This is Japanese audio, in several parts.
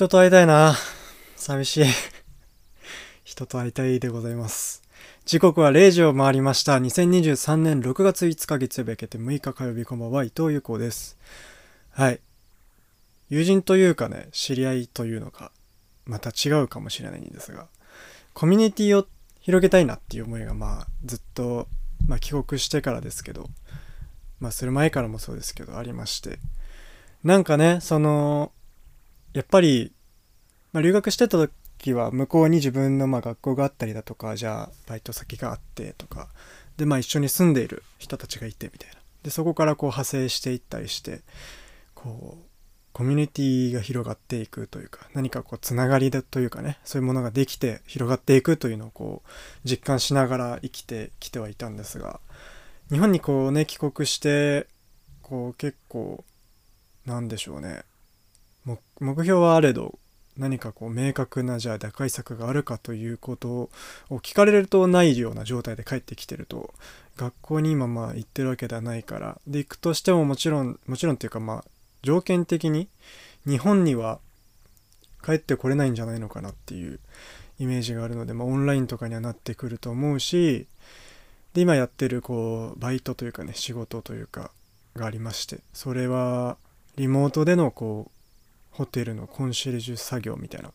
人と会いたいな。寂しい。人と会いたいでございます。時刻は0時を回りました。2023年6月5日月曜日明けて6日火曜日こんばんは、伊藤優子です。はい。友人というかね、知り合いというのか、また違うかもしれないんですが、コミュニティを広げたいなっていう思いがまあずっと、まあ、帰国してからですけど、まあする前からもそうですけどありまして、なんかね、その、やっぱり、まあ、留学してた時は向こうに自分のまあ学校があったりだとかじゃあバイト先があってとかでまあ一緒に住んでいる人たちがいてみたいな。でそこからこう派生していったりしてこうコミュニティが広がっていくというか何かこうつながりだというかねそういうものができて広がっていくというのをこう実感しながら生きてきてはいたんですが日本にこうね帰国してこう結構なんでしょうね。目標はあれど何かこう明確なじゃあ打開策があるかということを聞かれるとないような状態で帰ってきてると学校に今まあ行ってるわけではないからで行くとしてももちろんもちろんっていうかまあ条件的に日本には帰ってこれないんじゃないのかなっていうイメージがあるので、まあ、オンラインとかにはなってくると思うしで今やってるこうバイトというかね仕事というかがありましてそれはリモートでのこうホテルのコンシェルジュ作業みたいな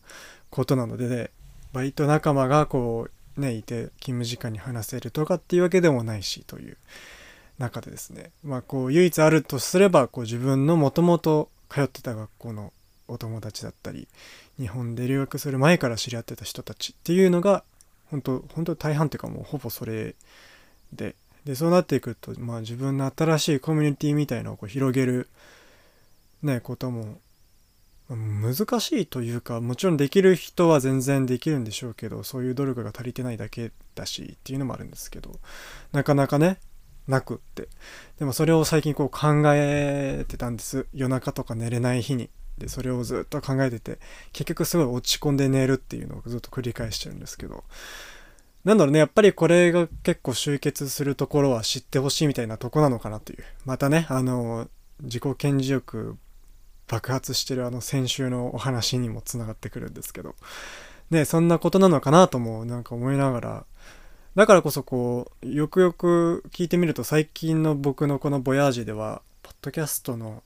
ことなので、ね、バイト仲間がこうねいて勤務時間に話せるとかっていうわけでもないしという中でですね。まあこう唯一あるとすればこう自分のもともと通ってた学校のお友達だったり日本で留学する前から知り合ってた人たちっていうのが本当本当大半っていうかもうほぼそれで。でそうなっていくと、まあ、自分の新しいコミュニティみたいのをこう広げる、ね、ことも難しいというかもちろんできる人は全然できるんでしょうけどそういう努力が足りてないだけだしっていうのもあるんですけどなかなかねなくって。でもそれを最近こう考えてたんです。夜中とか寝れない日に。でそれをずっと考えてて結局すごい落ち込んで寝るっていうのをずっと繰り返してるんですけど。なんだろうねやっぱりこれが結構集結するところは知ってほしいみたいなとこなのかなという。またねあの自己顕示欲爆発してるあの先週のお話にもつながってくるんですけど、ね、そんなことなのかなともなんか思いながら、だからこそこう、よくよく聞いてみると最近の僕のこのボヤージでは、ポッドキャストの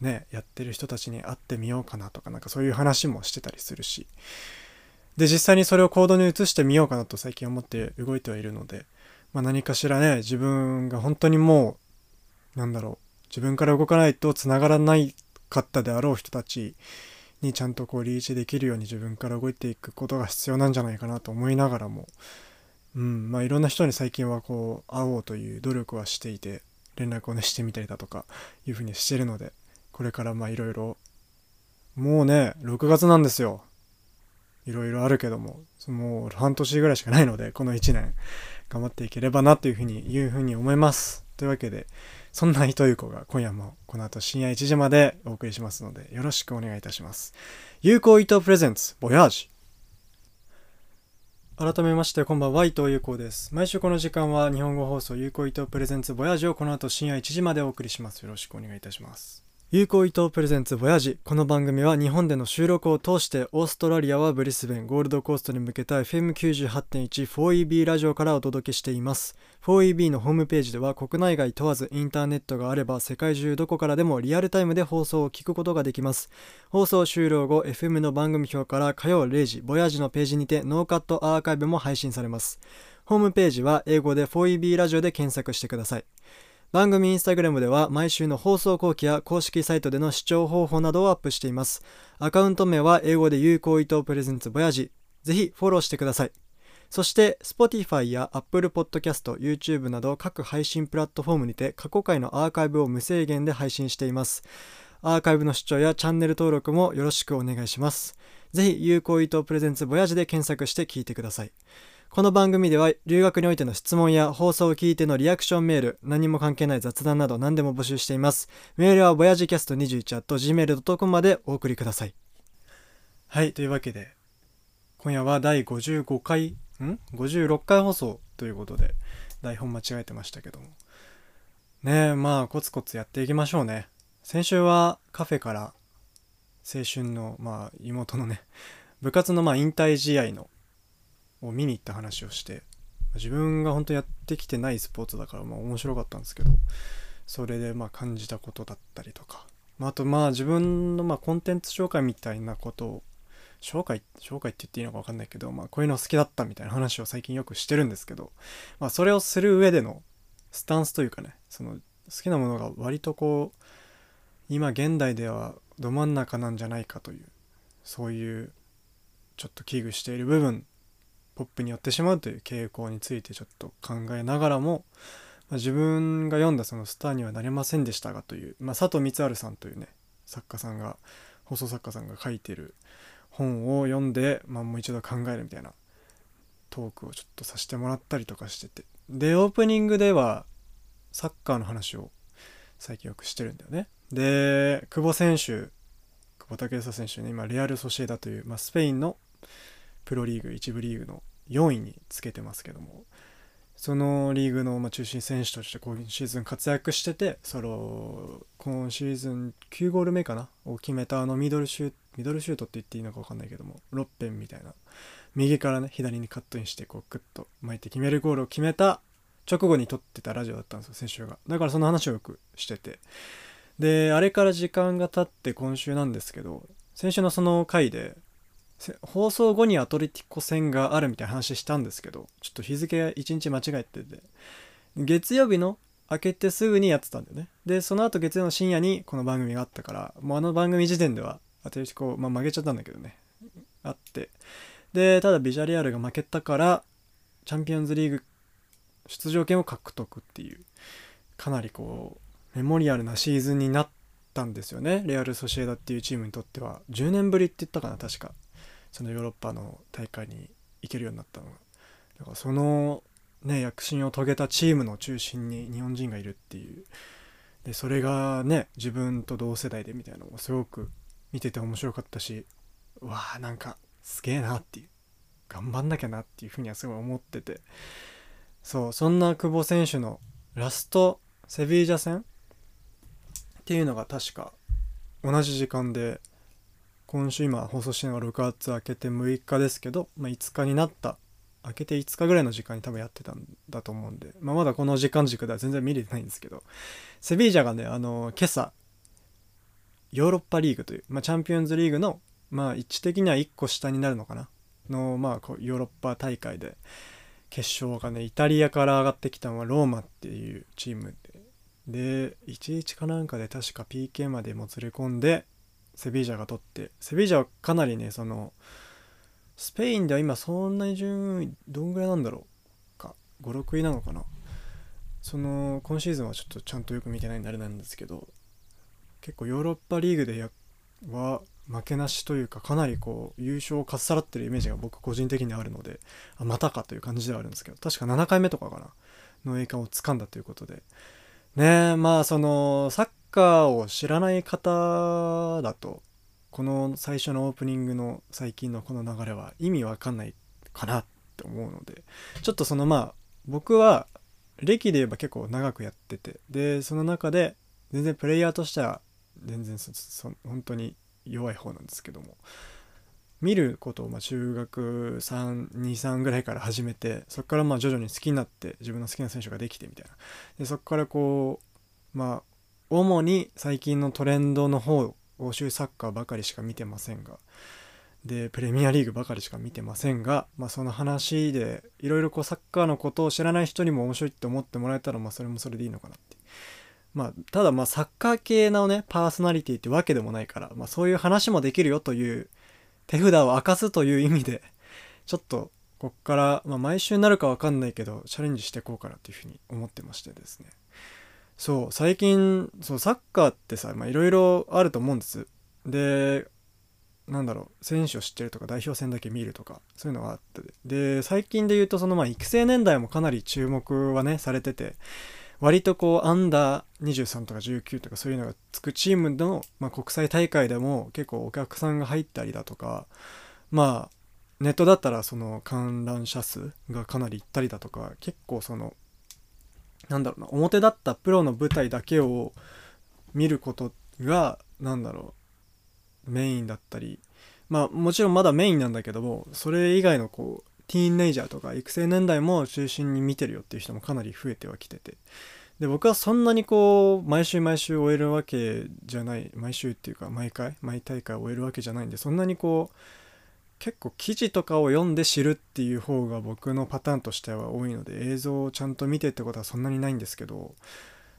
ね、やってる人たちに会ってみようかなとか、なんかそういう話もしてたりするし、で、実際にそれを行動に移してみようかなと最近思って動いてはいるので、まあ何かしらね、自分が本当にもう、なんだろう、自分から動かないと繋がらないかったであろう人たちにちゃんとこうリーチできるように自分から動いていくことが必要なんじゃないかなと思いながらも、うんまあ、いろんな人に最近はこう会おうという努力はしていて連絡をねしてみたりだとかいうふうにしてるのでこれからまあいろいろもうね6月なんですよ。いろいろあるけどももう半年ぐらいしかないのでこの1年頑張っていければなというふうにいうふうに思います。というわけでそんな糸ゆこが今夜もこの後深夜1時までお送りしますのでよろしくお願いいたします。有効糸プレゼンツボヤージ。改めましてこんばんは伊藤優子です。毎週この時間は日本語放送有効伊藤プレゼンツボヤージをこの後深夜1時までお送りします。よろしくお願いいたします。有効伊藤プレゼンツボヤジ。この番組は日本での収録を通してオーストラリアはブリスベンゴールドコーストに向けた FM98.14EB ラジオからお届けしています。4EB のホームページでは国内外問わずインターネットがあれば世界中どこからでもリアルタイムで放送を聞くことができます。放送終了後 FM の番組表から火曜0時ボヤジのページにてノーカットアーカイブも配信されます。ホームページは英語で 4EB ラジオで検索してください。番組インスタグラムでは毎週の放送後期や公式サイトでの視聴方法などをアップしています。アカウント名は英語で有効伊藤プレゼンツボヤジ。ぜひフォローしてください。そして Spotify や Apple Podcast、YouTube など各配信プラットフォームにて過去回のアーカイブを無制限で配信しています。アーカイブの視聴やチャンネル登録もよろしくお願いします。ぜひ有効伊藤プレゼンツボヤジで検索して聞いてください。この番組では留学においての質問や放送を聞いてのリアクションメール、何も関係ない雑談など何でも募集しています。メールは voyagecast21.gmail.com までお送りください。はい、というわけで、今夜は第55回、ん ?56 回放送ということで、台本間違えてましたけども。ねえ、まあ、コツコツやっていきましょうね。先週はカフェから青春のまあ妹のね部活のまあ引退試合のを見に行った話をして自分が本当やってきてないスポーツだからまあ面白かったんですけどそれでまあ感じたことだったりとか、まあ、あとまあ自分のまあコンテンツ紹介みたいなことを紹介紹介って言っていいのか分かんないけど、まあ、こういうの好きだったみたいな話を最近よくしてるんですけど、まあ、それをする上でのスタンスというかねその好きなものが割とこう今現代ではど真ん中なんじゃないかというそういうちょっと危惧している部分ポップに寄ってしまうという傾向についてちょっと考えながらも、まあ、自分が読んだそのスターにはなれませんでしたがという、まあ、佐藤光晴さんというね作家さんが放送作家さんが書いてる本を読んで、まあ、もう一度考えるみたいなトークをちょっとさせてもらったりとかしてて。でオープニングではサッカーの話を最近よくしてるんだよね。で久保選手久保建英選手ね今レアル・ソシエダという、まあ、スペインのプロリーグ1部リーグの4位につけてますけどもそのリーグの中心選手として今シーズン活躍しててその今シーズン9ゴール目かな？を決めたあのミドルシュートミドルシュートって言っていいのか分かんないけども6辺みたいな。右からね左にカットインしてこうグッと巻いて決めるゴールを決めた直後に撮ってたラジオだったんですよ先週が。だからその話をよくしてて。であれから時間が経って今週なんですけど先週のその回で放送後にアトレティコ戦があるみたいな話したんですけどちょっと日付1日間違えてて。月曜日の明けてすぐにやってたんだよね。でその後月曜の深夜にこの番組があったからもうあの番組時点ではアトレティコ、まあ、負けちゃったんだけどね。あって。でただビジャレアルが負けたからチャンピオンズリーグ出場権を獲得っていうかなりこうメモリアルなシーズンになったんですよね。レアル・ソシエダっていうチームにとっては。10年ぶりって言ったかな確か。そのヨーロッパの大会に行けるようになったのがだからそのね躍進を遂げたチームの中心に日本人がいるっていう。でそれがね自分と同世代でみたいなのもすごく見てて面白かったしわあなんかすげえなっていう。頑張んなきゃなっていうふうにはすごい思ってて。そうそんな久保選手のラストセビージャ戦っていうのが確か同じ時間で今週今放送してるのが6月明けて6日ですけど、まあ、5日になった。明けて5日ぐらいの時間に多分やってたんだと思うんで、まあ、まだこの時間軸では全然見れてないんですけど。セビージャがねあの今朝ヨーロッパリーグという、まあ、チャンピオンズリーグの、まあ、位置的には1個下になるのかな。の、まあ、こうヨーロッパ大会で決勝がねイタリアから上がってきたのはローマっていうチームで。で1-1かなんかで確か PK までもつれ込んでセビージャが取ってセビージャはかなりねそのスペインでは今そんなに順位どんぐらいなんだろうか。56位なのかな。その今シーズンはちょっとちゃんとよく見てないんであれなんですけど結構ヨーロッパリーグでやは負けなしというかかなりこう優勝をかっさらってるイメージが僕個人的にあるのであまたかという感じではあるんですけど確か7回目とかかな。の栄冠をつかんだということで。ねまあそのサッカーを知らない方だとこの最初のオープニングの最近のこの流れは意味わかんないかなって思うのでちょっとそのまあ僕は歴で言えば結構長くやっててでその中で全然プレイヤーとしては全然そ本当に弱い方なんですけども見ることをま中学323ぐらいから始めてそこからまあ徐々に好きになって自分の好きな選手ができてみたいな。でそこからこうまあ主に最近のトレンドの方欧州サッカーばかりしか見てませんがでプレミアリーグばかりしか見てませんが、まあ、その話でいろいろこうサッカーのことを知らない人にも面白いって思ってもらえたらまあそれもそれでいいのかなって。まあただまあサッカー系のねパーソナリティってわけでもないから、まあ、そういう話もできるよという手札を明かすという意味でちょっとこっから、まあ、毎週になるか分かんないけどチャレンジしていこうかなというふうに思ってましてですね。そう最近そうサッカーってさいろいろあると思うんです。でなんだろう選手を知ってるとか代表戦だけ見るとかそういうのがあって。で最近で言うとそのまあ育成年代もかなり注目はねされてて割とこうアンダー23とか19とかそういうのがつくチームの、まあ、国際大会でも結構お客さんが入ったりだとかまあネットだったらその観覧者数がかなりいったりだとか結構そのなんだろうな表だったプロの舞台だけを見ることが何だろうメインだったりまあもちろんまだメインなんだけどもそれ以外のこうティーンネイジャーとか育成年代も中心に見てるよっていう人もかなり増えてはきてて。で僕はそんなにこう毎週毎週終えるわけじゃない毎週っていうか毎回毎大会終えるわけじゃないんでそんなにこう結構記事とかを読んで知るっていう方が僕のパターンとしては多いので映像をちゃんと見てってことはそんなにないんですけど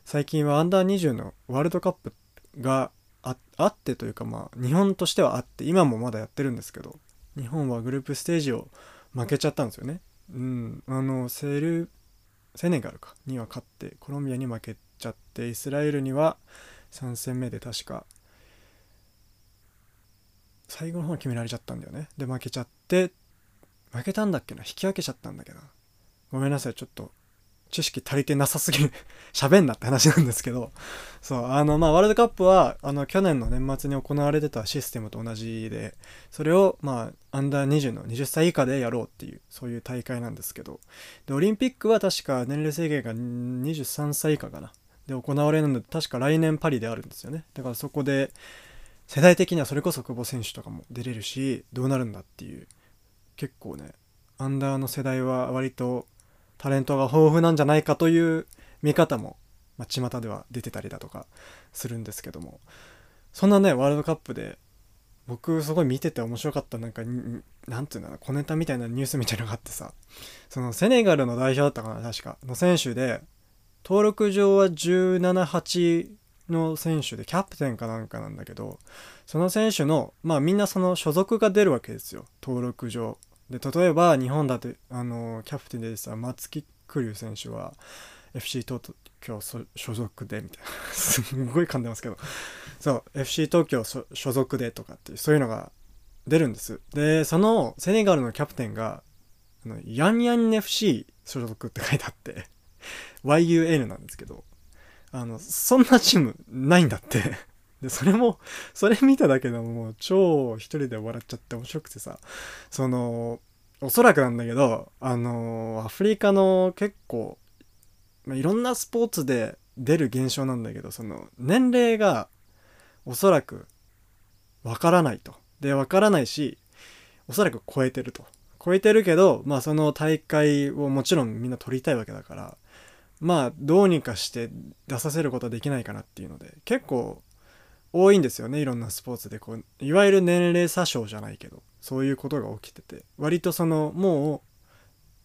最近はアンダー20のワールドカップがあってというかまあ日本としてはあって今もまだやってるんですけど日本はグループステージを負けちゃったんですよね。うん、あのセルセネガルかには勝ってコロンビアに負けちゃってイスラエルには3戦目で確か最後の方決められちゃったんだよね。で負けちゃって負けたんだっけな？引き分けちゃったんだけどごめんなさいちょっと知識足りてなさすぎる。喋んなって話なんですけど。そうあのまあワールドカップはあの去年の年末に行われてたシステムと同じでそれをまあアンダー20の20歳以下でやろうっていうそういう大会なんですけど。でオリンピックは確か年齢制限が23歳以下かな。で行われるので確か来年パリであるんですよね。だからそこで世代的にはそれこそ久保選手とかも出れるしどうなるんだっていう結構ねアンダーの世代は割とタレントが豊富なんじゃないかという見方も、まあ、巷では出てたりだとかするんですけども。そんなねワールドカップで僕すごい見てて面白かったなんかなんていうの小ネタみたいなニュースみたいなのがあってさ。そのセネガルの代表だったかな確か。の選手で登録上は178の選手でキャプテンかなんかなんだけどその選手のまあみんなその所属が出るわけですよ。登録上。で例えば日本だとあのキャプテンでさ松木玖生選手は FC 東京所属でみたいな。すんごい噛んでますけど。そう FC 東京所属でとかってそういうのが出るんです。でそのセネガルのキャプテンがあのヤンヤン FC 所属って書いてあって。YUN なんですけど。あのそんなチームないんだって で、それも、それ見ただけでももう超一人で笑っちゃって面白くてさ、その、おそらくなんだけど、あの、アフリカの結構、まあ、いろんなスポーツで出る現象なんだけど、その、年齢がおそらくわからないと。で、わからないし、おそらく超えてると。超えてるけど、まあその大会をもちろんみんな取りたいわけだから、まあどうにかして出させることはできないかなっていうので、結構多いんですよねいろんなスポーツでこういわゆる年齢詐称じゃないけどそういうことが起きてて。割とそのもう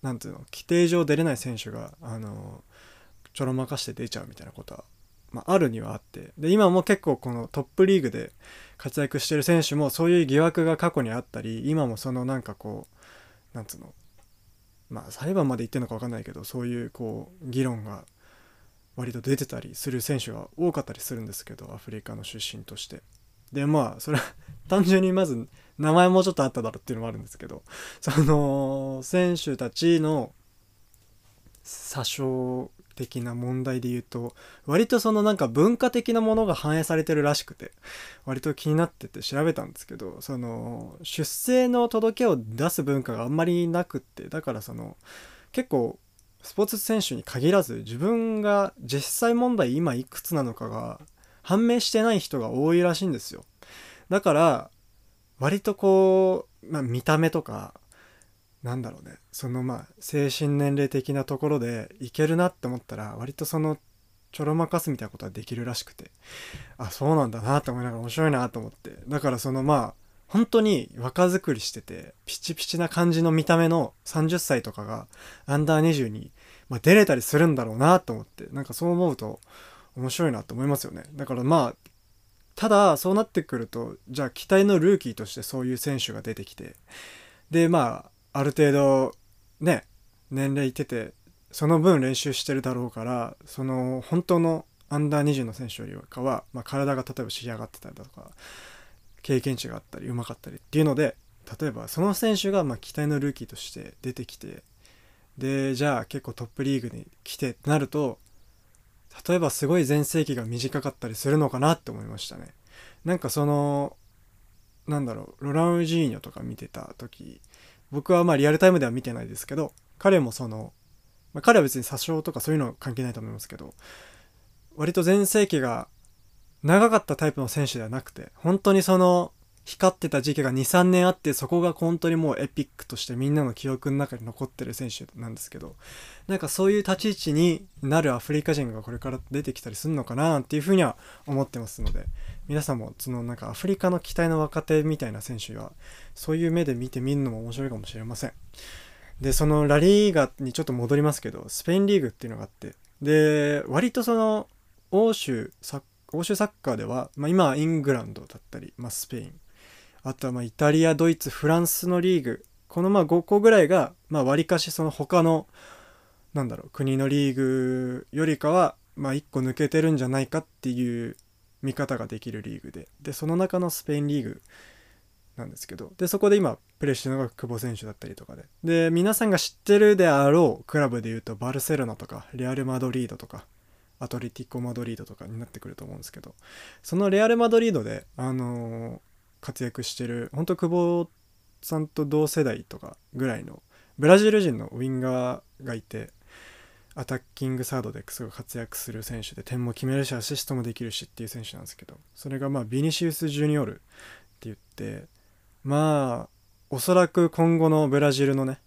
何ていうの規定上出れない選手があのちょろまかして出ちゃうみたいなことは、まあ、あるにはあって。で今も結構このトップリーグで活躍してる選手もそういう疑惑が過去にあったり今もそのなんかこうなんつうのまあ裁判まで行ってるのか分かんないけどそういうこう議論が割と出てたりする選手が多かったりするんですけどアフリカの出身として。でまあそれは 単純にまず名前もうちょっとあっただろうっていうのもあるんですけどその選手たちの詐称的な問題で言うと割とそのなんか文化的なものが反映されてるらしくて割と気になってて調べたんですけどその出生の届けを出す文化があんまりなくってだからその結構スポーツ選手に限らず自分が実際問題今いくつなのかが判明してない人が多いらしいんですよ。だから割とこう、まあ、見た目とかなんだろうね。そのまあ精神年齢的なところでいけるなって思ったら割とそのちょろまかすみたいなことはできるらしくて。あそうなんだなって思いながら面白いなと思って。だからそのまあ本当に若作りしてて、ピチピチな感じの見た目の30歳とかが、アンダー20に、まあ、出れたりするんだろうなと思って、なんかそう思うと面白いなと思いますよね。だからまあ、ただそうなってくると、じゃあ期待のルーキーとしてそういう選手が出てきて、でまあ、ある程度、ね、年齢いってて、その分練習してるだろうから、その本当のアンダー20の選手よりかは、まあ、体が例えば仕上がってたりだとか、経験値があったりうまかったりっていうので例えばその選手がま期待のルーキーとして出てきてでじゃあ結構トップリーグに来てってなると例えばすごい全盛期が短かったりするのかなって思いましたね。なんかそのなんだろうロラ・ウジーニョとか見てた時僕はまあリアルタイムでは見てないですけど彼もその、まあ、彼は別に詐称とかそういうの関係ないと思いますけど割と全盛期が長かったタイプの選手ではなくて本当にその光ってた時期が23年あってそこが本当にもうエピックとしてみんなの記憶の中に残ってる選手なんですけどなんかそういう立ち位置になるアフリカ人がこれから出てきたりするのかなっていうふうには思ってますので皆さんもそのなんかアフリカの期待の若手みたいな選手はそういう目で見てみるのも面白いかもしれません。でそのラリーガにちょっと戻りますけどスペインリーグっていうのがあって。で割とその欧州欧州サッカーでは、まあ、今はイングランドだったり、まあ、スペイン。あとはまイタリアドイツフランスのリーグ。このまあ5個ぐらいがまあ割かしその他のなんだろう国のリーグよりかはま1個抜けてるんじゃないかっていう見方ができるリーグで。でその中のスペインリーグなんですけど。でそこで今プレーしてるのが久保選手だったりとかで。で皆さんが知ってるであろうクラブでいうとバルセロナとかレアル・マドリードとかアトレティコ・マドリードとかになってくると思うんですけど。そのレアル・マドリードで、あのー、活躍してる本当久保さんと同世代とかぐらいのブラジル人のウィンガーがいてアタッキングサードですごい活躍する選手で点も決めるしアシストもできるしっていう選手なんですけどそれがまあビニシウス・ジュニオルって言ってまあおそらく今後のブラジルのね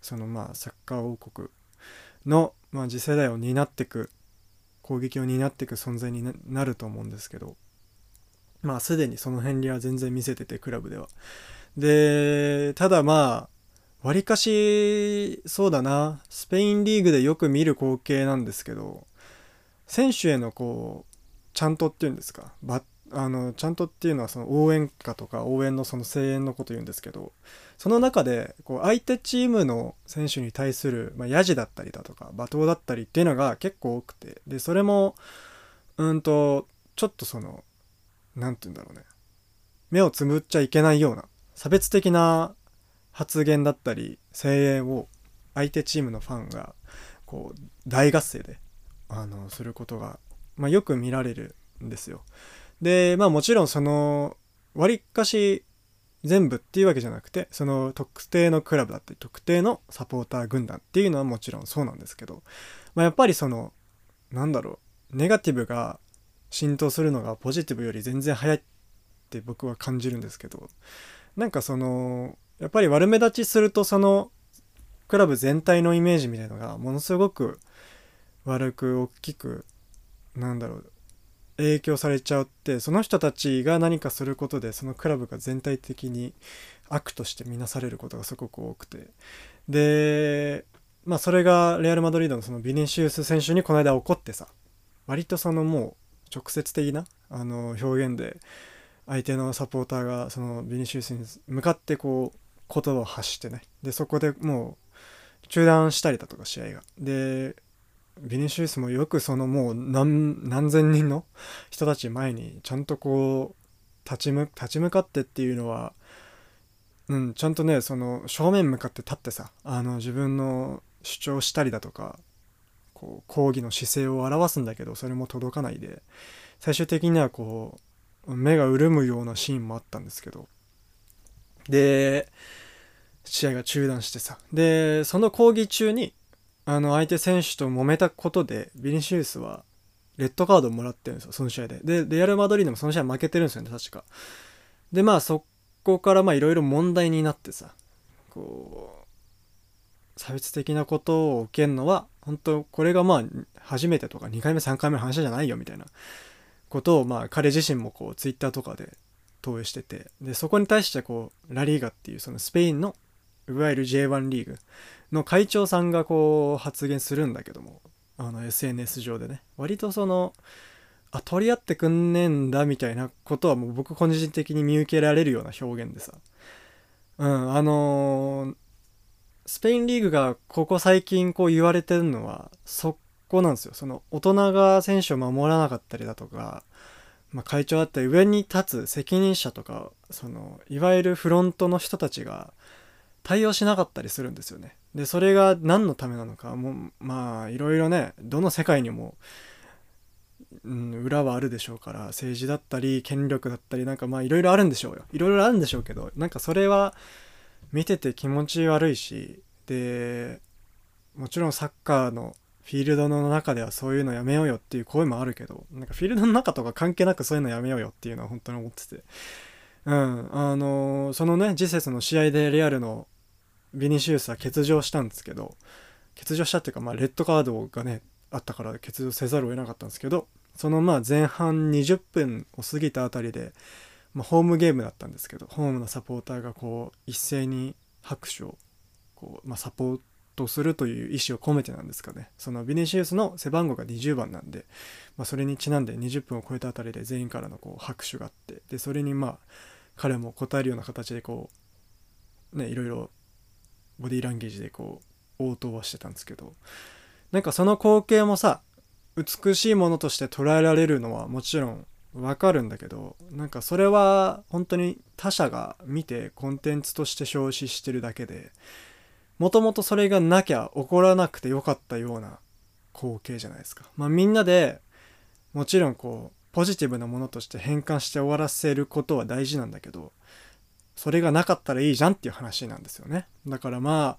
そのまあサッカー王国の、まあ、次世代を担っていく攻撃を担っていく存在になると思うんですけどまあすでにその辺りは全然見せててクラブでは。でただまあわりかしそうだな。スペインリーグでよく見る光景なんですけど選手へのこうちゃんとっていうんですか？バあのちゃんとっていうのはその応援歌とか応援のその声援のこと言うんですけどその中でこう相手チームの選手に対する、まあ、ヤジだったりだとか罵倒だったりっていうのが結構多くてでそれもうんとちょっとその何て言うんだろうね。目をつむっちゃいけないような差別的な発言だったり声援を相手チームのファンがこう大合声であのすることが、まあ、よく見られるんですよ。でまあもちろんそのわりかし全部っていうわけじゃなくてその特定のクラブだったり特定のサポーター軍団っていうのはもちろんそうなんですけど、まあ、やっぱりそのなんだろうネガティブが浸透するのがポジティブより全然早いって僕は感じるんですけどなんかそのやっぱり悪目立ちするとそのクラブ全体のイメージみたいのがものすごく悪く大きくなんだろう影響されちゃうってその人たちが何かすることでそのクラブが全体的に悪として見なされることがすごく多くて。でまあそれがレアル・マドリードのそのビニシウス選手にこの間起こってさ割とそのもう直接的なあの表現で相手のサポーターがそのビニシウスに向かってこう言葉を発してね。でそこでもう中断したりだとか試合が。でビニシウスもよくそのもう何千人の人たち前にちゃんとこう立ち向立ち向かってっていうのは、うん、ちゃんとねその正面向かって立ってさあの自分の主張したりだとかこう抗議の姿勢を表すんだけどそれも届かないで最終的にはこう目が潤むようなシーンもあったんですけど。で試合が中断してさ。でその抗議中にあの相手選手と揉めたことでビニシウスはレッドカードをもらってるんですよその試合で。でレアル・マドリードもその試合負けてるんですよね確か。でまあそこからまあいろいろ問題になってさこう差別的なことを受けるのは本当これがまあ初めてとか2回目3回目の話じゃないよみたいな。ことをまあ彼自身もこうツイッターとかで投影してて。でそこに対してこうラリーガっていうそのスペインのいわゆる J1 リーグの会長さんがこう発言するんだけどもあの SNS 上でね。割とそのあ取り合ってくんねえんだみたいなことはもう僕個人的に見受けられるような表現でさ。うんあのー、スペインリーグがここ最近こう言われてるのはそこなんですよ。その大人が選手を守らなかったりだとか、まあ、会長だったり上に立つ責任者とかそのいわゆるフロントの人たちが対応しなかったりするんですよね。でそれが何のためなのかもまあいろいろねどの世界にも、うん、裏はあるでしょうから政治だったり権力だったりなんかまあいろいろあるんでしょうよいろいろあるんでしょうけどなんかそれは見てて気持ち悪いしでもちろんサッカーのフィールドの中ではそういうのやめようよっていう声もあるけどなんかフィールドの中とか関係なくそういうのやめようよっていうのは本当に思っててうんあのーそのね次節の試合でレアルのビニシウスは欠場したんですけど欠場したっていうか、まあ、レッドカードがねあったから欠場せざるを得なかったんですけどそのまあ前半20分を過ぎたあたりで、まあ、ホームゲームだったんですけどホームのサポーターがこう一斉に拍手をこう、まあ、サポートするという意思を込めてなんですかね。そのビニシウスの背番号が20番なんで、まあ、それにちなんで20分を超えたあたりで全員からのこう拍手があってでそれにまあ彼も応えるような形でこうねいろいろボディーランゲージでこう応答はしてたんですけどなんかその光景もさ美しいものとして捉えられるのはもちろんわかるんだけどなんかそれは本当に他者が見てコンテンツとして消費してるだけでもともとそれがなきゃ起こらなくてよかったような光景じゃないですか。まあみんなでもちろんこうポジティブなものとして変換して終わらせることは大事なんだけどそれがなかったらいいじゃんっていう話なんですよね。だからまあ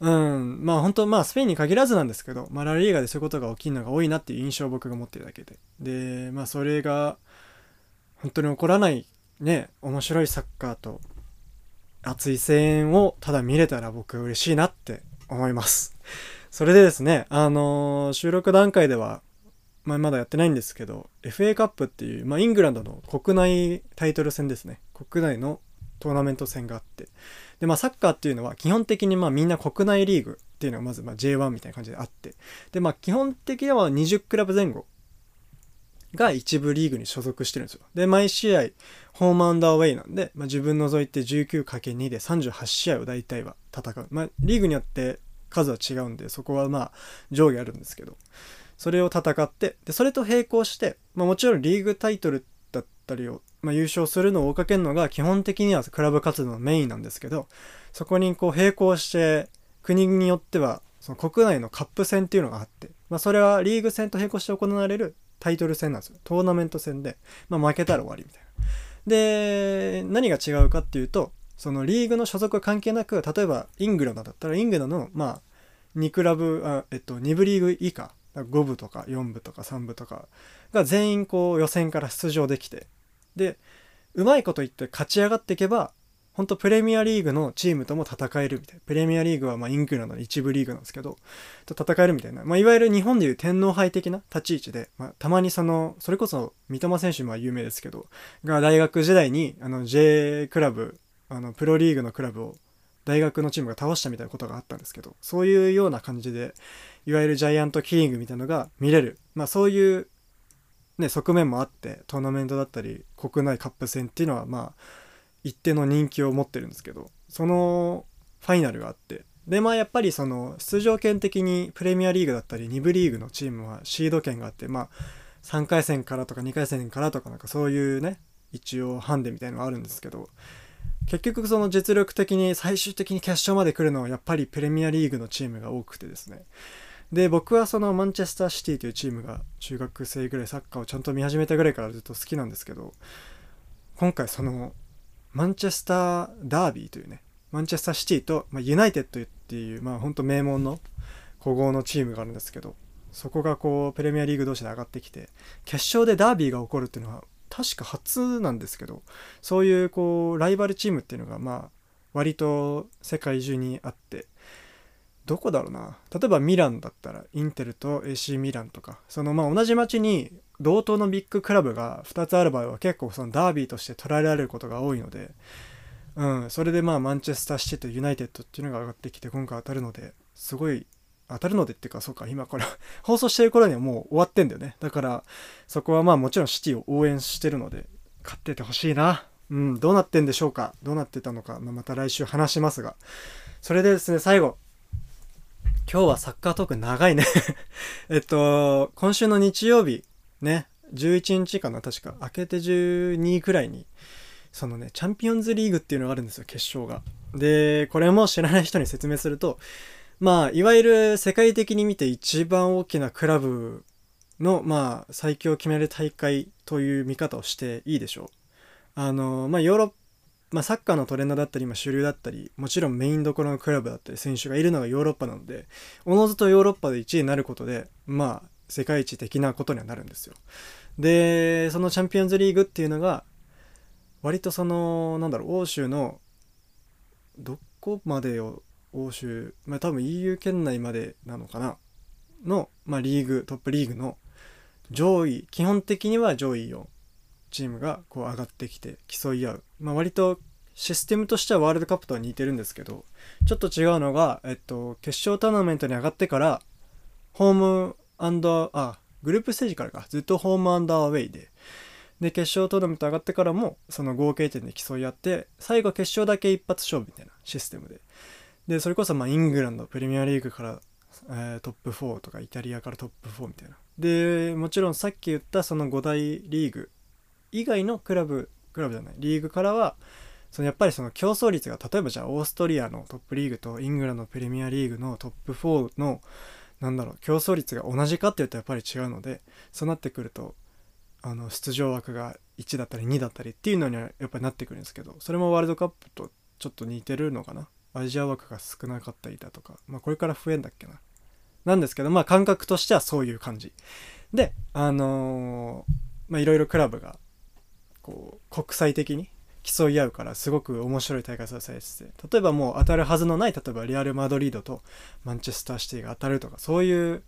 うん。まあ本当まあスペインに限らずなんですけど、まあ、ラリーガでそういうことが起きるのが多いなっていう印象を僕が持ってるだけで。でまあそれが本当に起こらないね面白いサッカーと熱い声援をただ見れたら僕嬉しいなって思います。それでですねあのー収録段階では、まあ、まだやってないんですけど FA カップっていう、まあ、イングランドの国内タイトル戦ですね。国内のトーナメント戦があって。でまあサッカーっていうのは基本的にまあみんな国内リーグっていうのがまずまあ J1 みたいな感じであって。でまあ基本的には20クラブ前後が一部リーグに所属してるんですよ。で毎試合ホームアンダーウェイなんで、まあ、自分除いて 19×2 で38試合を大体は戦う。まあリーグによって数は違うんでそこはまあ上下あるんですけど。それを戦ってでそれと並行して、まあ、もちろんリーグタイトルだったりを、まあ、優勝するのを追いかけるのが基本的にはクラブ活動のメインなんですけどそこにこう並行して国によってはその国内のカップ戦っていうのがあって、まあ、それはリーグ戦と並行して行われるタイトル戦なんですよトーナメント戦で、まあ、負けたら終わりみたいな。で何が違うかっていうとそのリーグの所属関係なく例えばイングランドだったらイングランドのまあ2クラブあ、えっと、2部リーグ以下5部とか4部とか3部とかが全員こう予選から出場できてでうまいこと言って勝ち上がっていけば本当プレミアリーグのチームとも戦えるみたいな。プレミアリーグはまイングランドの一部リーグなんですけどと戦えるみたいな、まあ、いわゆる日本でいう天皇杯的な立ち位置で、まあ、たまにそのそれこそ三笘選手も有名ですけどが大学時代にあの J クラブあのプロリーグのクラブを大学のチームが倒したみたいなことがあったんですけどそういうような感じでいわゆるジャイアントキリングみたいなのが見れる、まあ、そういう、ね、側面もあってトーナメントだったり国内カップ戦っていうのはまあ一定の人気を持ってるんですけどそのファイナルがあってでまあやっぱりその出場権的にプレミアリーグだったり2部リーグのチームはシード権があってまあ3回戦からとか2回戦からとかなんかそういうね一応ハンデみたいのがあるんですけど結局その実力的に最終的に決勝まで来るのはやっぱりプレミアリーグのチームが多くてですね。で僕はそのマンチェスターシティというチームが中学生ぐらいサッカーをちゃんと見始めたぐらいからずっと好きなんですけど今回そのマンチェスターダービーというねマンチェスターシティと、まあ、ユナイテッドっていうまあ本当名門の古豪のチームがあるんですけどそこがこうプレミアリーグ同士で上がってきて決勝でダービーが起こるっていうのは確か初なんですけどそういうこうライバルチームっていうのがまあ割と世界中にあってどこだろうな。例えばミランだったらインテルと AC ミランとか。そのまあ同じ町に同等のビッグクラブが2つある場合は結構そのダービーとして捉えられることが多いので、うん、それでまあマンチェスターシティとユナイテッドっていうのが上がってきて今回当たるのですごい当たるのでっていうかそうか今これ 放送してる頃にはもう終わってんだよね。だからそこはまあもちろんシティを応援してるので勝っててほしいな。うんどうなってんでしょうか。どうなってたのか、まあ、また来週話しますが。それでですね最後。今日はサッカートーク長いね。えっと今週の日曜日ね11日かな確か。明けて12位くらいにそのねチャンピオンズリーグっていうのがあるんですよ決勝が。でこれも知らない人に説明するとまあいわゆる世界的に見て一番大きなクラブのまあ最強を決める大会という見方をしていいでしょう。あのまあヨーロッまあ、サッカーのトレンドだったり、まあ、主流だったりもちろんメインどころのクラブだったり選手がいるのがヨーロッパなのでおのずとヨーロッパで1位になることでまあ世界一的なことにはなるんですよ。でそのチャンピオンズリーグっていうのが割とそのなんだろう欧州のどこまでを欧州まあ多分 EU 圏内までなのかなの、まあ、リーグトップリーグの上位基本的には上位4チームがこう上がってきて競い合う、まあ、割とシステムとしてはワールドカップとは似てるんですけどちょっと違うのが、えっと、決勝トーナメントに上がってからホームアンダーあグループステージからか。ずっとホームアンダーウェイで。で決勝トーナメント上がってからもその合計点で競い合って最後決勝だけ一発勝負みたいなシステムで。でそれこそまイングランドプレミアリーグから、えー、トップ4とかイタリアからトップ4みたいな。でもちろんさっき言ったその5大リーグ以外のクラブクラブじゃない。リーグからはそのやっぱりその競争率が例えばじゃあオーストリアのトップリーグとイングランドプレミアリーグのトップ4のなんだろう競争率が同じかっていうとやっぱり違うのでそうなってくるとあの出場枠が1だったり2だったりっていうのにはやっぱりなってくるんですけどそれもワールドカップとちょっと似てるのかなアジア枠が少なかったりだとかまあこれから増えんだっけななんですけどまあ感覚としてはそういう感じであの、まあいろいろクラブがこう国際的に競い合うからすごく面白い大会されてて例えばもう当たるはずのない例えばリアル・マドリードとマンチェスターシティが当たるとかそういう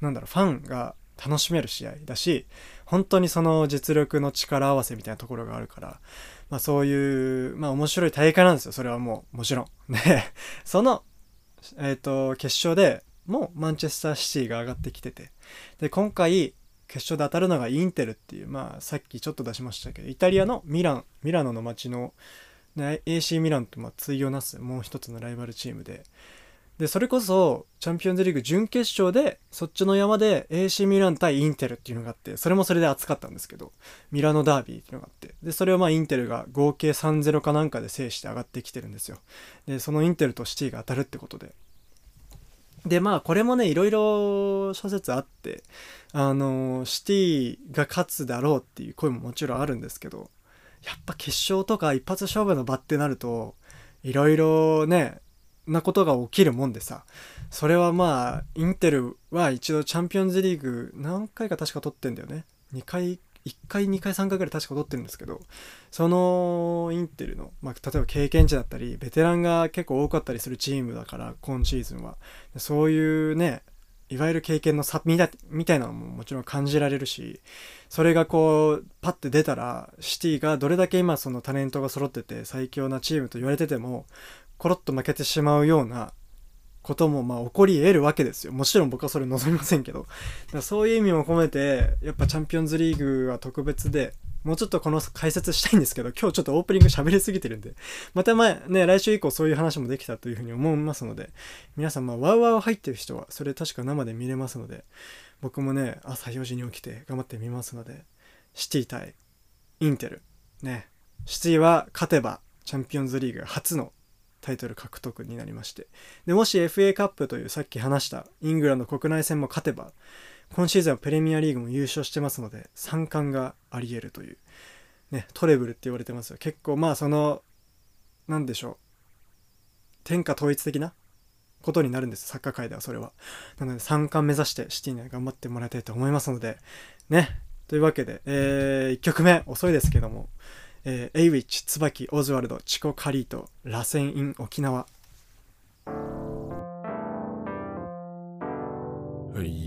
なんだろうファンが楽しめる試合だし本当にその実力の力合わせみたいなところがあるから、まあ、そういうまあ面白い大会なんですよそれはもうもちろん。で その、えーと決勝でもうマンチェスターシティが上がってきててで今回決勝で当たるのがインテルっていう、まあ、さっきちょっと出しましたけどイタリアのミランミラノの街の、ね、AC ミランとまあ対をなすもう一つのライバルチームで。でそれこそチャンピオンズリーグ準決勝でそっちの山で AC ミラン対インテルっていうのがあってそれもそれで熱かったんですけどミラノダービーっていうのがあって。でそれをまあインテルが合計3-0かなんかで制して上がってきてるんですよ。でそのインテルとシティが当たるってことで。でまあこれもねいろいろ諸説あってあのシティが勝つだろうっていう声ももちろんあるんですけどやっぱ決勝とか一発勝負の場ってなるといろいろねなことが起きるもんでさそれはまあインテルは一度チャンピオンズリーグ何回か確か取ってんだよね。2回1回2回3回ぐらい確か取ってるんですけどそのインテルの、まあ、例えば経験値だったりベテランが結構多かったりするチームだから今シーズンは。そういうねいわゆる経験の差みたいなのももちろん感じられるしそれがこうパッて出たらシティがどれだけ今そのタレントが揃ってて最強なチームと言われててもコロッと負けてしまうようなこともまあ起こり得るわけですよ。もちろん僕はそれ望みませんけど。だそういう意味も込めて、やっぱチャンピオンズリーグは特別で、もうちょっとこの解説したいんですけど、今日ちょっとオープニング喋りすぎてるんで、また前ね、来週以降そういう話もできたというふうに思いますので、皆さんまあワウワウ入ってる人は、それ確か生で見れますので、僕もね、朝4時に起きて頑張ってみますので、シティ対インテル、ね、シティは勝てばチャンピオンズリーグ初のタイトル獲得になりまして。でもし FA カップというさっき話したイングランド国内戦も勝てば今シーズンはプレミアリーグも優勝してますので3冠がありえるという、ね、トレブルって言われてますよ。結構まあその何でしょう。天下統一的なことになるんです。サッカー界ではそれは。なので3冠目指してシティには頑張ってもらいたいと思いますのでね。というわけで、えー、1曲目遅いですけども。えー、エイウィッチ、椿、オズワルド、チコ・カリート、螺旋イン沖縄。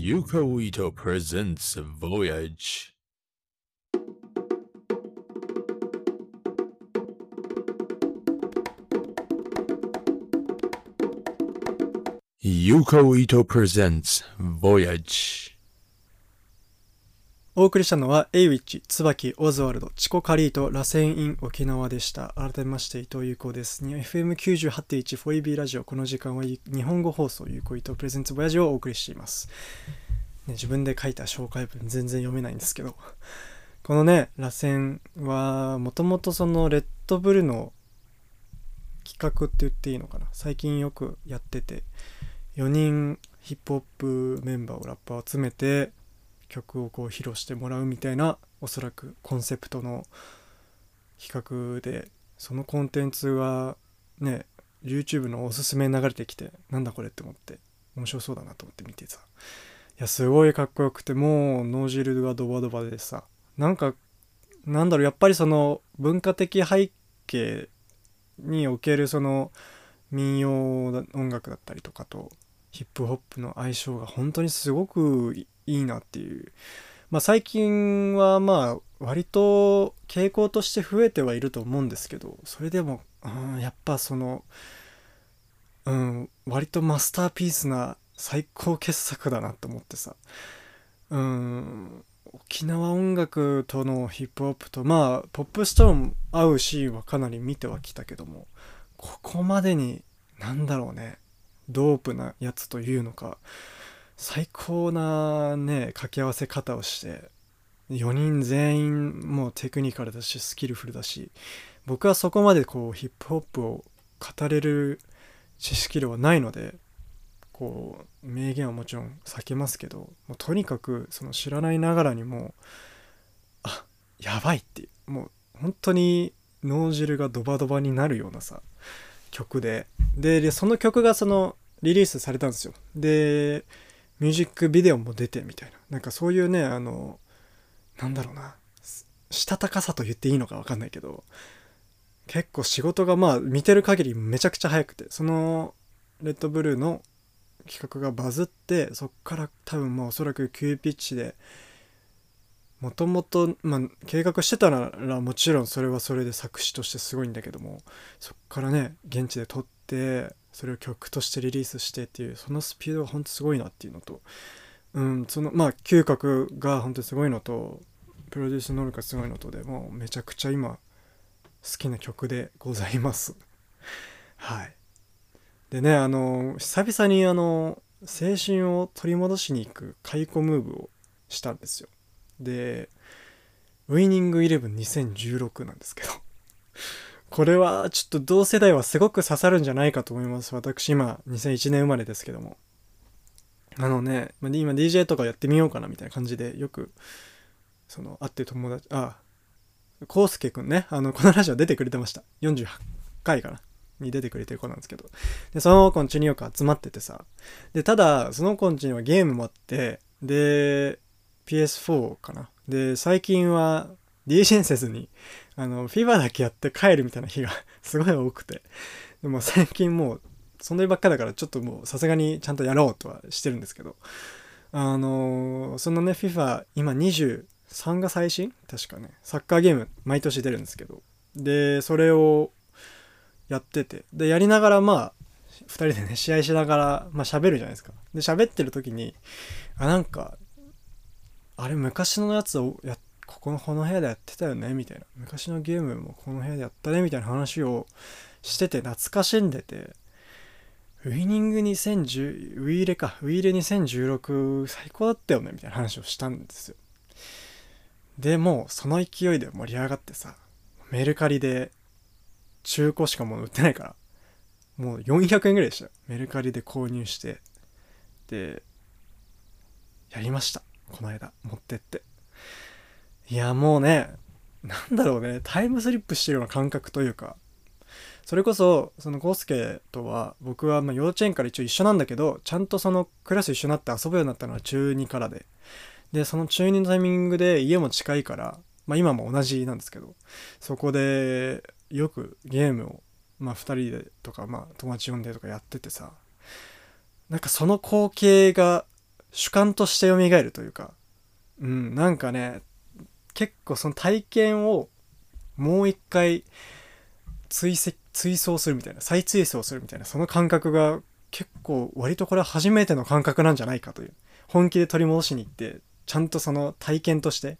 Yuko Ito presents Voyage. Yuko Ito presents Voyage. お送りしたのは、エイウィッチ、椿、オズワルド、チコカリート、ラセンイン、沖縄でした。改めまして、伊藤優子です。FM98.1 フォイビーラジオ、この時間は日本語放送、優子伊藤プレゼンツボヤジをお送りしています、ね。自分で書いた紹介文全然読めないんですけど、このね、螺旋は、もともとそのレッドブルの企画って言っていいのかな？最近よくやってて、4人ヒップホップメンバーをラッパーを集めて、曲をこう披露してもらうみたいなおそらくコンセプトの企画でそのコンテンツがね YouTube のおすすめに流れてきてなんだこれって思って面白そうだなと思って見てさ。いやすごいかっこよくてもうノージルがドバドバでさ。なんかなんだろうやっぱりその文化的背景におけるその民謡音楽だったりとかとヒップホップの相性が本当にすごくいいなっていう。まあ最近はまあ割と傾向として増えてはいると思うんですけどそれでも、うん、やっぱそのうん割とマスターピースな最高傑作だなと思ってさ。うん沖縄音楽とのヒップホップとまあポップストーン合うシーンはかなり見てはきたけどもここまでになんだろうねドープなやつというのか最高なね掛け合わせ方をして4人全員もうテクニカルだしスキルフルだし僕はそこまでこうヒップホップを語れる知識量はないのでこう名言はもちろん避けますけどもうとにかくその知らないながらにもあやばいっていうもう本当に脳汁がドバドバになるようなさ曲で。ででその曲がそのリリースされたんですよ。でミュージックビデオも出てみたいな。なんかそういうねあのなんだろうな。したたかさと言っていいのか分かんないけど結構仕事がまあ見てる限りめちゃくちゃ早くてそのレッドブルーの企画がバズってそっから多分まあおそらく急ピッチでもともと、計画してたらもちろんそれはそれで作詞としてすごいんだけどもそっからね現地で撮ってそれを曲としてリリースしてっていうそのスピードが本当すごいなっていうのと。うんそのまあ嗅覚が本当にすごいのとプロデュース能力がすごいのとでもうめちゃくちゃ今好きな曲でございます。はい。でねあの久々にあの青春を取り戻しに行く解雇ムーブをしたんですよ。でウイニングイレブン2016なんですけど。これはちょっと同世代はすごく刺さるんじゃないかと思います。私今2001年生まれですけども。あのね今 DJ とかやってみようかなみたいな感じでよくその会って友達あコウスケくんねあのこのラジオ出てくれてました。48回かな。に出てくれてる子なんですけど。でその子んちによく集まっててさ。でただその子んちにはゲームもあってで PS4 かな。で最近は DJ せずにあの FIFA だけやって帰るみたいな日が すごい多くて。でも最近もうそんなにばっかだからちょっともうさすがにちゃんとやろうとはしてるんですけど。あのそのね FIFA 今23が最新確かね。サッカーゲーム毎年出るんですけど。でそれをやってて。でやりながらまあ2人でね試合しながらまあ喋るじゃないですか。で喋ってる時にあなんかあれ昔のやつをやってここのこの部屋でやってたよね？みたいな。昔のゲームもこの部屋でやったね？みたいな話をしてて懐かしんでて。ウイニング2010ウイイレか。ウイイレ2016最高だったよね？みたいな話をしたんですよ。でもうその勢いで盛り上がってさメルカリで中古しかもう売ってないから。もう400円ぐらいでした。よメルカリで購入して。でやりました。この間持ってって。いやもうねなんだろうねタイムスリップしてるような感覚というか。それこそそのコースケとは僕はま幼稚園から一応一緒なんだけどちゃんとそのクラス一緒になって遊ぶようになったのは中2からで。でその中2のタイミングで家も近いからまあ今も同じなんですけどそこでよくゲームをまあ2人でとかまあ友達呼んでとかやっててさなんかその光景が主観として蘇るというかうんなんかね結構その体験をもう一回追跡追走するみたいな再追走するみたいなその感覚が結構割とこれは初めての感覚なんじゃないかという本気で取り戻しに行ってちゃんとその体験として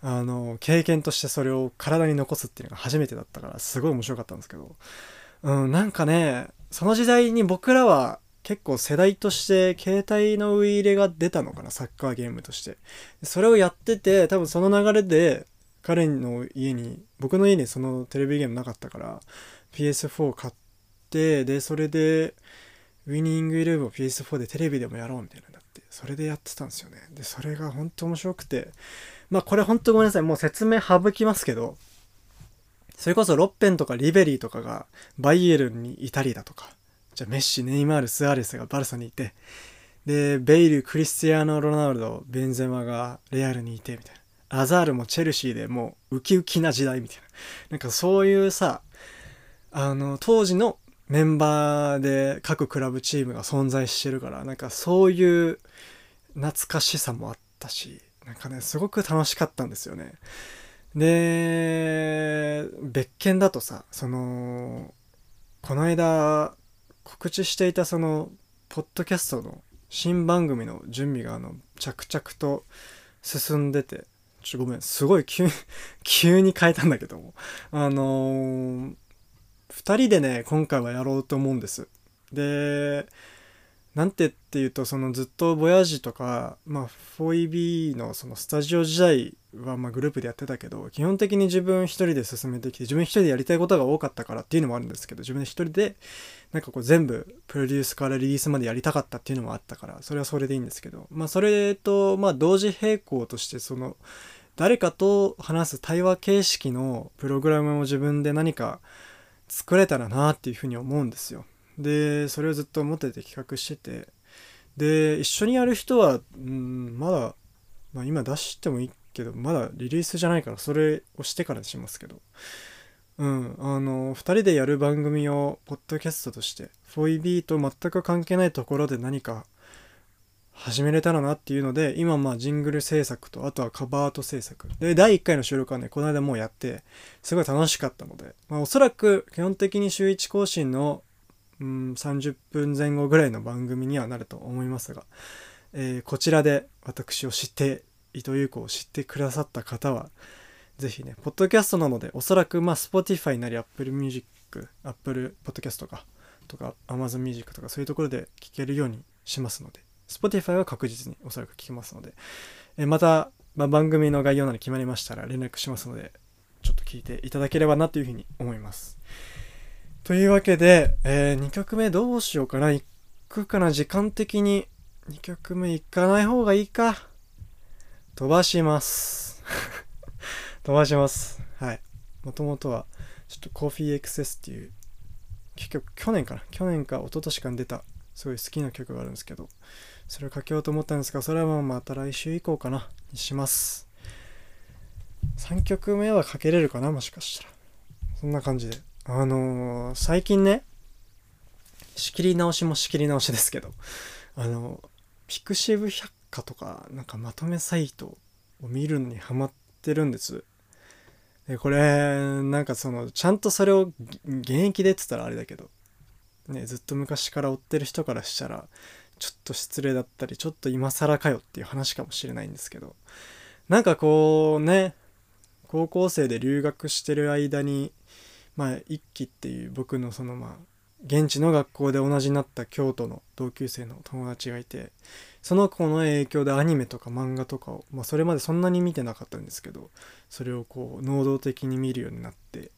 あの経験としてそれを体に残すっていうのが初めてだったからすごい面白かったんですけど、うん、なんかねその時代に僕らは結構世代として携帯のウイイレが出たのかなサッカーゲームとして。それをやってて多分その流れで彼の家に僕の家にそのテレビゲームなかったから PS4 買ってでそれでウイニングイレブンを PS4 でテレビでもやろうみたいななってそれでやってたんですよね。でそれが本当面白くて。まあこれ本当ごめんなさい。もう説明省きますけどそれこそロッペンとかリベリーとかがバイエルンにいたりだとかじゃあメッシ、ネイマール、スアレスがバルサにいて、で、ベイル、クリスティアーノ・ロナウド、ベンゼマがレアルにいて、みたいな。アザールもチェルシーでもうウキウキな時代みたいななんかそういうさあの当時のメンバーで各クラブチームが存在してるからなんかそういう懐かしさもあったしなんかねすごく楽しかったんですよねで別件だとさそのこの間告知していたそのポッドキャストの新番組の準備があの着々と進んでてちょごめんすごい急 急に変えたんだけども。あのー、2人でね今回はやろうと思うんです。でなんてっていうとそのずっとボヤージとか、まあ、4EB のそのスタジオ時代はまグループでやってたけど基本的に自分一人で進めてきて自分一人でやりたいことが多かったからっていうのもあるんですけど自分で一人でなんかこう全部プロデュースからリリースまでやりたかったっていうのもあったからそれはそれでいいんですけどまあそれとまあ同時並行としてその誰かと話す対話形式のプログラムを自分で何か作れたらなっていうふうに思うんですよ。でそれをずっと思ってて企画しててで一緒にやる人は、うん、まだ、まあ、今出してもいいけどまだリリースじゃないからそれをしてからしますけどうんあの2人でやる番組をポッドキャストとして 4EB と全く関係ないところで何か始めれたらなっていうので今まあジングル制作とあとはカバーアート制作。で第1回の収録はねこの間もうやってすごい楽しかったので、まあ、おそらく基本的に週1更新のうん30分前後ぐらいの番組にはなると思いますが、えー、こちらで私を知って伊藤優子を知ってくださった方はぜひねポッドキャストなのでおそらくまあ Spotify なり Apple Music Apple Podcast とかとか Amazon Music とかそういうところで聴けるようにしますので Spotify は確実におそらく聞けますので、え、また、まあ、番組の概要など決まりましたら連絡しますのでちょっと聞いていただければなというふうに思います。というわけで、えー、2曲目どうしようかな。行くかな。時間的に2曲目行かない方がいいか。飛ばします。飛ばします。はい。もともとは、ちょっとコーヒーエクセスっていう、結局去年かな？去年か一昨年かに出た、すごい好きな曲があるんですけど、それをかけようと思ったんですが、それはまた来週以降かな。にします。3曲目はかけれるかな？もしかしたら。そんな感じで。あのー、最近ね、仕切り直しも仕切り直しですけど、あの、ピクシブ百科とか、なんかまとめサイトを見るのにハマってるんです。で、これ、なんかその、ちゃんとそれを現役でって言ったらあれだけど、ね、ずっと昔から追ってる人からしたら、ちょっと失礼だったり、ちょっと今更かよっていう話かもしれないんですけど、なんかこうね、高校生で留学してる間に、まあ一期っていう僕のそのまあ現地の学校で同じになった京都の同級生の友達がいてその子の影響でアニメとか漫画とかを、まあ、それまでそんなに見てなかったんですけどそれをこう能動的に見るようになって。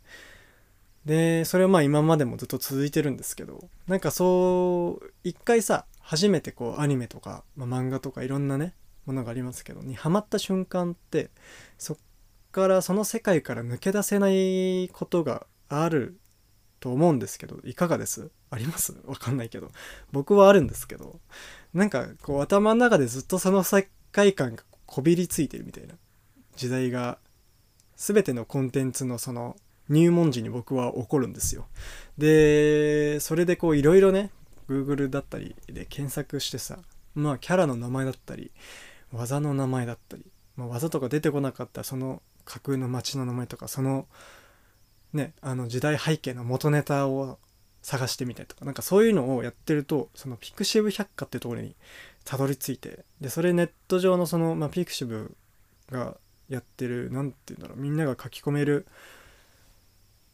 でそれはまあ今までもずっと続いてるんですけどなんかそう一回さ初めてこうアニメとか、まあ、漫画とかいろんなねものがありますけどにハマった瞬間ってそっからその世界から抜け出せないことがあると思うんですけどいかがです？あります？わかんないけど。僕はあるんですけど。なんかこう頭の中でずっとその世界観がこびりついてるみたいな時代が全てのコンテンツのその入門時に僕は起こるんですよ。でそれでこういろいろね Google だったりで検索してさまあキャラの名前だったり技の名前だったり、まあ、技とか出てこなかったその架空の街の名前とかそのね、あの時代背景の元ネタを探してみたりとか、なんかそういうのをやってると、そのピクシブ百科っていうところにたどり着いて、で、それネット上のその、まあ、ピクシブがやってる、何て言うんだろう、みんなが書き込める、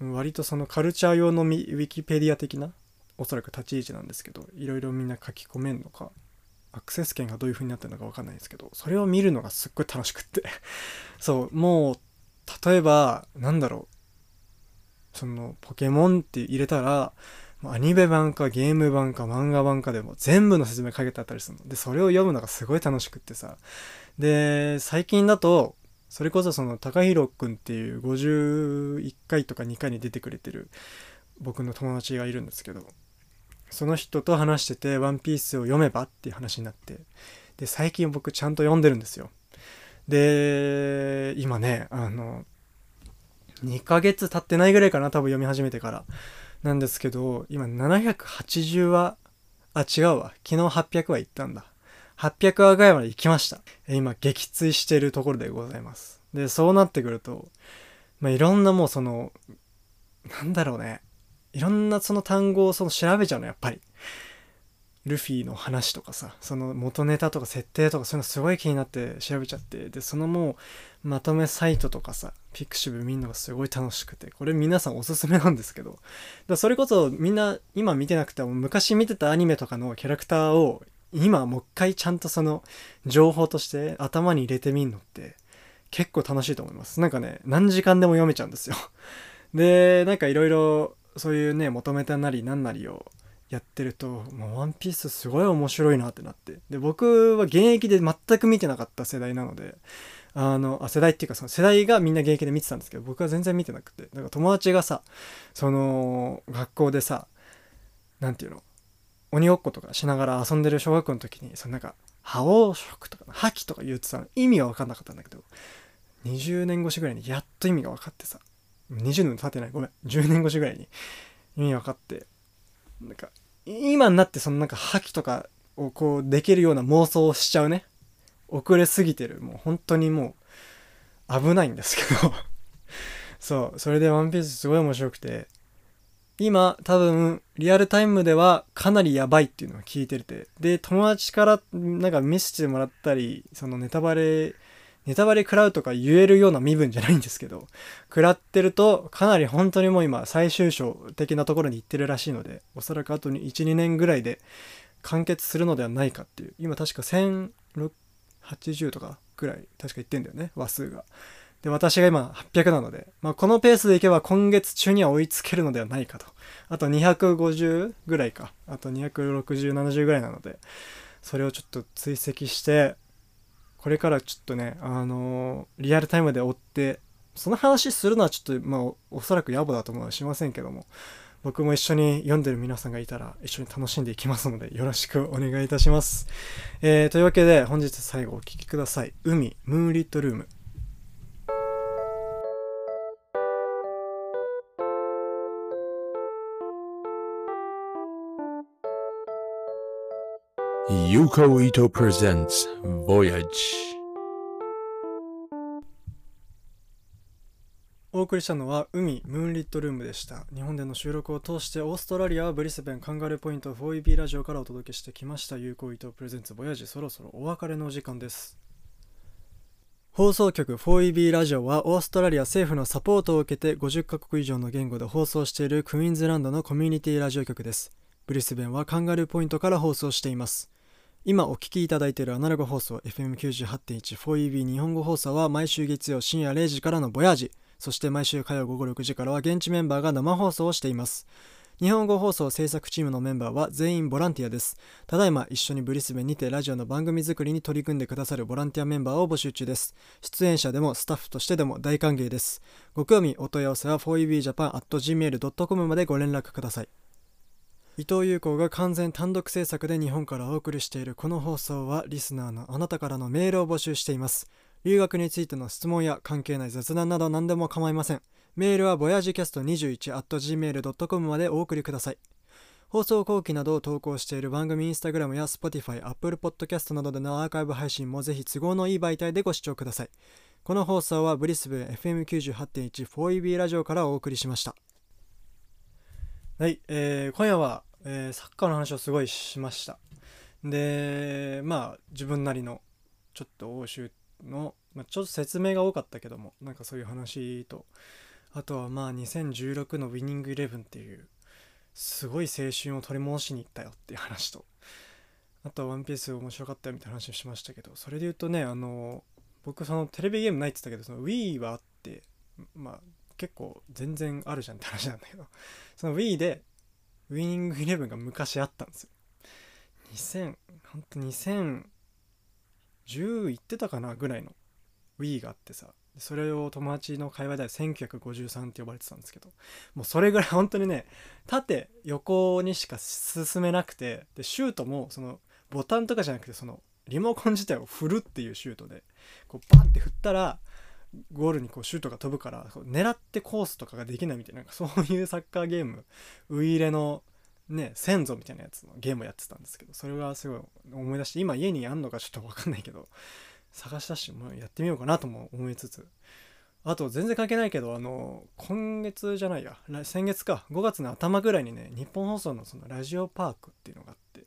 割とそのカルチャー用のウィキペディア的な、おそらく立ち位置なんですけど、いろいろみんな書き込めんのか、アクセス権がどういう風になってるのか分かんないですけど、それを見るのがすっごい楽しくって。そう、もう、例えば、なんだろう、そのポケモンって入れたら、アニメ版かゲーム版か漫画版かでも全部の説明かけてあったりするの。で、それを読むのがすごい楽しくってさ。で、最近だと、それこそその、高弘くんっていう51回とか2回に出てくれてる僕の友達がいるんですけど、その人と話してて、ワンピースを読めばっていう話になって、で、最近僕ちゃんと読んでるんですよ。で今ねあの2ヶ月経ってないぐらいかな多分読み始めてから。なんですけど今780話あ違うわ。昨日800話行ったんだ。800話ぐらいまで行きました。今撃墜しているところでございます。でそうなってくるとまあいろんなもうそのなんだろうね。いろんなその単語をその調べちゃうのやっぱり。ルフィの話とかさその元ネタとか設定とかそういうのすごい気になって調べちゃって。でそのもうまとめサイトとかさピクシブ見るのがすごい楽しくてこれ皆さんおすすめなんですけどだそれこそみんな今見てなくても昔見てたアニメとかのキャラクターを今もう一回ちゃんとその情報として頭に入れてみるのって結構楽しいと思います。なんかね何時間でも読めちゃうんですよ。でなんかいろいろそういうね求めたなりなんなりをやってるともうワンピースすごい面白いなってなって。で僕は現役で全く見てなかった世代なのであのあ世代っていうかその世代がみんな現役で見てたんですけど僕は全然見てなくてだか友達がさその学校でさ何て言うの鬼ごっことかしながら遊んでる小学校の時にそのなんか覇王色とか覇気とか言ってたの意味は分かんなかったんだけど20年越しぐらいにやっと意味が分かってさ20年経ってないごめん10年越しぐらいに意味分かってなんか今になってそのなんか覇気とかをこうできるような妄想をしちゃうね。遅れすぎてる。もう本当にもう危ないんですけど。そうそれで「ワンピースすごい面白くて。今多分リアルタイムではかなりやばいっていうのを聞いてて。で友達からなんか見せてもらったりそのネタバレネタバレ食らうとか言えるような身分じゃないんですけど。食らってるとかなり本当にもう今最終章的なところに行ってるらしいのでおそらくあと12年ぐらいで完結するのではないかっていう。今確か1600 80とかぐらい確か言ってんだよね話数が。で私が今800なので、まあ、このペースでいけば今月中には追いつけるのではないかとあと250ぐらいかあと26070ぐらいなのでそれをちょっと追跡してこれからちょっとね、あのー、リアルタイムで追って、その話するのはちょっと、まあ、おそらく野暮だと思うのはしませんけども、僕も一緒に読んでる皆さんがいたら一緒に楽しんでいきますのでよろしくお願いいたします。えー、というわけで本日最後お聴きください。海、ムーンリットルーム。Yuko Ito presents Voyage. お送りしたのは海ムーンリットルームでした。日本での収録を通してオーストラリアはブリスベンカンガルーポイント 4EB ラジオからお届けしてきました。有効伊藤プレゼンツボヤジそろそろお別れの時間です。放送局 4EB ラジオはオーストラリア政府のサポートを受けて50カ国以上の言語で放送しているクイーンズランドのコミュニティラジオ局です。ブリスベンはカンガルーポイントから放送しています。今お聞きいただいているアナログ放送 FM98.14EB 日本語放送は毎週月曜深夜0時からのボヤージそして毎週火曜午後6時からは現地メンバーが生放送をしています。日本語放送制作チームのメンバーは全員ボランティアです。ただいま一緒にブリスベンにてラジオの番組作りに取り組んでくださるボランティアメンバーを募集中です。出演者でもスタッフとしてでも大歓迎です。ご興味お問い合わせは 4ebjapan.gmail.com までご連絡ください。伊藤優子が完全単独制作で日本からお送りしているこの放送はリスナーのあなたからのメールを募集しています。留学についての質問や関係ない雑談など何でも構いません。メールは voyagecast21.gmail.com までお送りください。放送後期などを投稿している番組インスタグラムや Spotify、Apple Podcast などでのアーカイブ配信もぜひ都合のいい媒体でご視聴ください。この放送はブリスベン FM98.1 4EB ラジオからお送りしました。はい、えー、今夜はえー、サッカーの話をすごいしました。でまあ自分なりのちょっと欧州の、まあ、ちょっと説明が多かったけどもなんかそういう話とあとはまあ2016のウィニングイレブンっていうすごい青春を取り戻しに行ったよっていう話とあとはワンピース面白かったよみたいな話をしましたけどそれで言うとねあの僕そのテレビゲームないって言ったけどその Wii はあってまあ結構全然あるじゃんって話なんだけどその Wii でウィニングイレブンが昔あったんですよ。2000ほんと10いってたかなぐらいの Wii があってさそれを友達の会話では1953って呼ばれてたんですけどもうそれぐらい本当にね縦横にしか進めなくてでシュートもそのボタンとかじゃなくてそのリモコン自体を振るっていうシュートでこうバンって振ったらゴールにこうシュートが飛ぶから狙ってコースとかができないみたいななんかそういうサッカーゲームウイイレのね先祖みたいなやつのゲームをやってたんですけどそれがすごい思い出して今家にあんのかちょっと分かんないけど探し出してもうやってみようかなとも思いつつ。あと全然関係ないけどあの今月じゃないや先月か5月の頭ぐらいにね日本放送のそのラジオパークっていうのがあって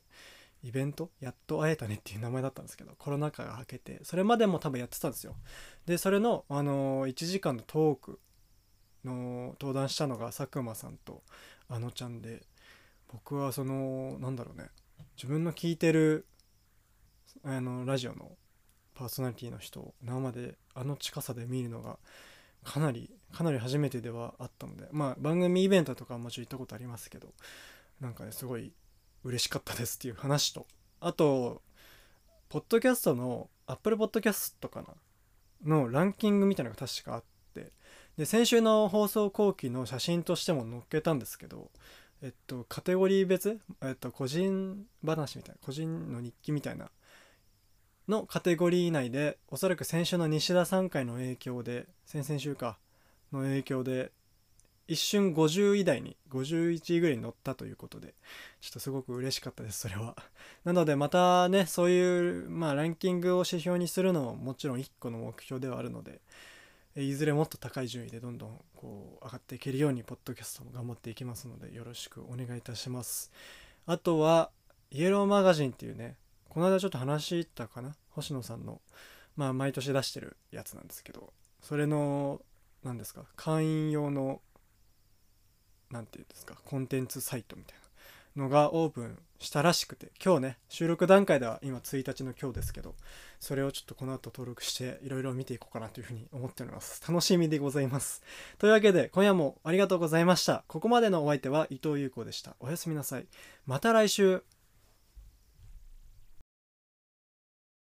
イベントやっと会えたねっていう名前だったんですけどコロナ禍が明けてそれまでも多分やってたんですよ。でそれの、あの1時間のトークの登壇したのが佐久間さんとあのちゃんで僕はそのなんだろうね。自分の聞いてるあのラジオのパーソナリティの人を生であの近さで見るのがかなりかなり初めてではあったのでまあ番組イベントとかもちろん行ったことありますけどなんかねすごい嬉しかったですっていう話とあとポッドキャストの Apple Podcast かなのランキングみたいなのが確かあってで先週の放送後期の写真としても載っけたんですけどえっとカテゴリー別、えっと、個人話みたいな個人の日記みたいなのカテゴリー内でおそらく先週の西田さん回の影響で先々週かの影響で一瞬50位台に51位ぐらいに乗ったということでちょっとすごく嬉しかったですそれは。なのでまたねそういうまあランキングを指標にするのももちろん1個の目標ではあるのでいずれもっと高い順位でどんどんこう上がっていけるようにポッドキャストも頑張っていきますのでよろしくお願いいたします。あとはイエローマガジンっていうねこの間ちょっと話したかな？星野さんのまあ毎年出してるやつなんですけどそれの何ですか会員用の何て言うんですかコンテンツサイトみたいな。のがオープンしたらしくて今日ね収録段階では今1日の今日ですけどそれをちょっとこの後登録していろいろ見ていこうかなというふうに思っております。楽しみでございます。というわけで今夜もありがとうございました。ここまでのお相手は伊藤優子でした。おやすみなさい。また来週。